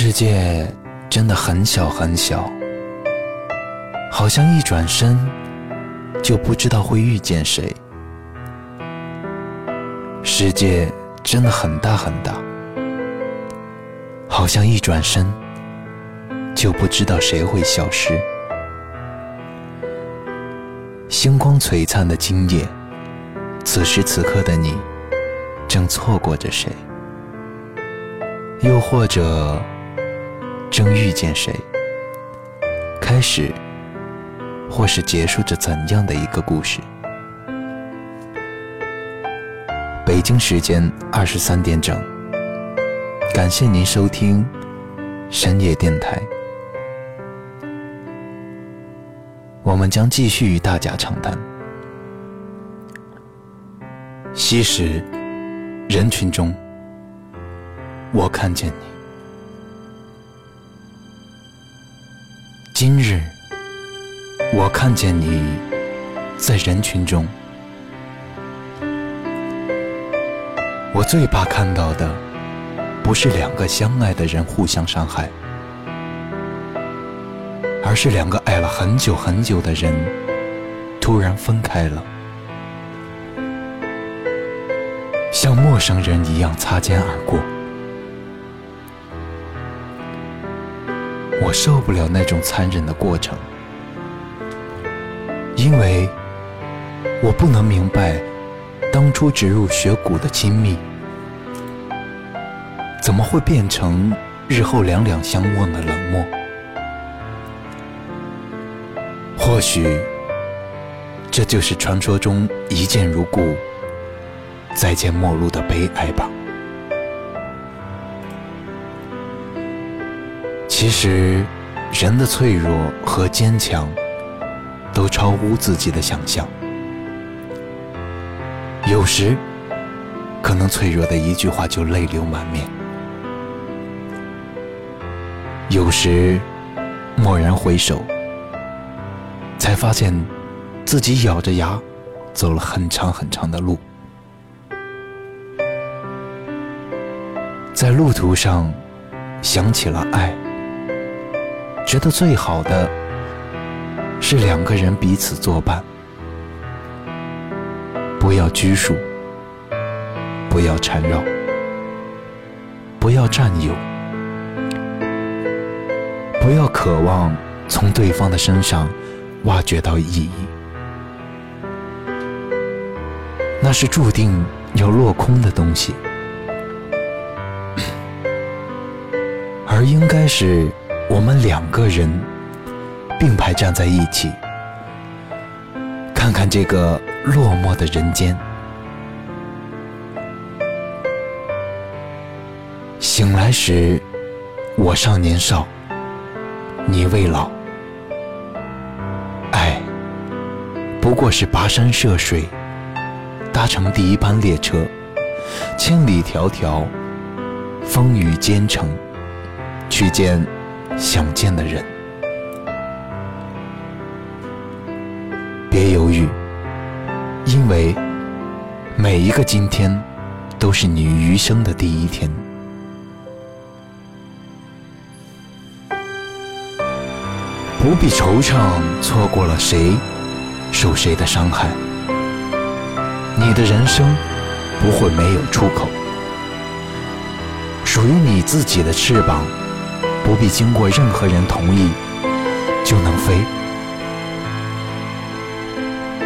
世界真的很小很小，好像一转身就不知道会遇见谁。世界真的很大很大，好像一转身就不知道谁会消失。星光璀璨的今夜，此时此刻的你，正错过着谁？又或者，正遇见谁？开始，或是结束着怎样的一个故事？北京时间二十三点整，感谢您收听深夜电台。我们将继续与大家畅谈。昔时，人群中。我看见你，今日我看见你在人群中。我最怕看到的，不是两个相爱的人互相伤害，而是两个爱了很久很久的人突然分开了，像陌生人一样擦肩而过。我受不了那种残忍的过程，因为我不能明白当初植入血骨的亲密，怎么会变成日后两两相望的冷漠？或许这就是传说中一见如故、再见陌路的悲哀吧。其实，人的脆弱和坚强，都超乎自己的想象。有时，可能脆弱的一句话就泪流满面；有时，蓦然回首，才发现自己咬着牙走了很长很长的路，在路途上想起了爱。觉得最好的是两个人彼此作伴，不要拘束，不要缠绕，不要占有，不要渴望从对方的身上挖掘到意义，那是注定要落空的东西，而应该是。我们两个人并排站在一起，看看这个落寞的人间。醒来时，我尚年少，你未老。爱不过是跋山涉水，搭乘第一班列车，千里迢迢，风雨兼程，去见。想见的人，别犹豫，因为每一个今天都是你余生的第一天。不必惆怅，错过了谁，受谁的伤害。你的人生不会没有出口，属于你自己的翅膀。不必经过任何人同意就能飞，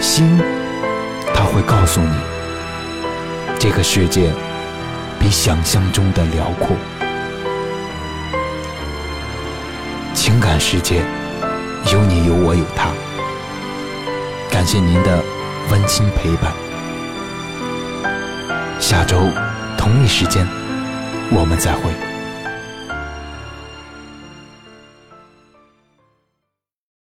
心它会告诉你，这个世界比想象中的辽阔。情感世界有你有我有他，感谢您的温馨陪伴。下周同一时间，我们再会。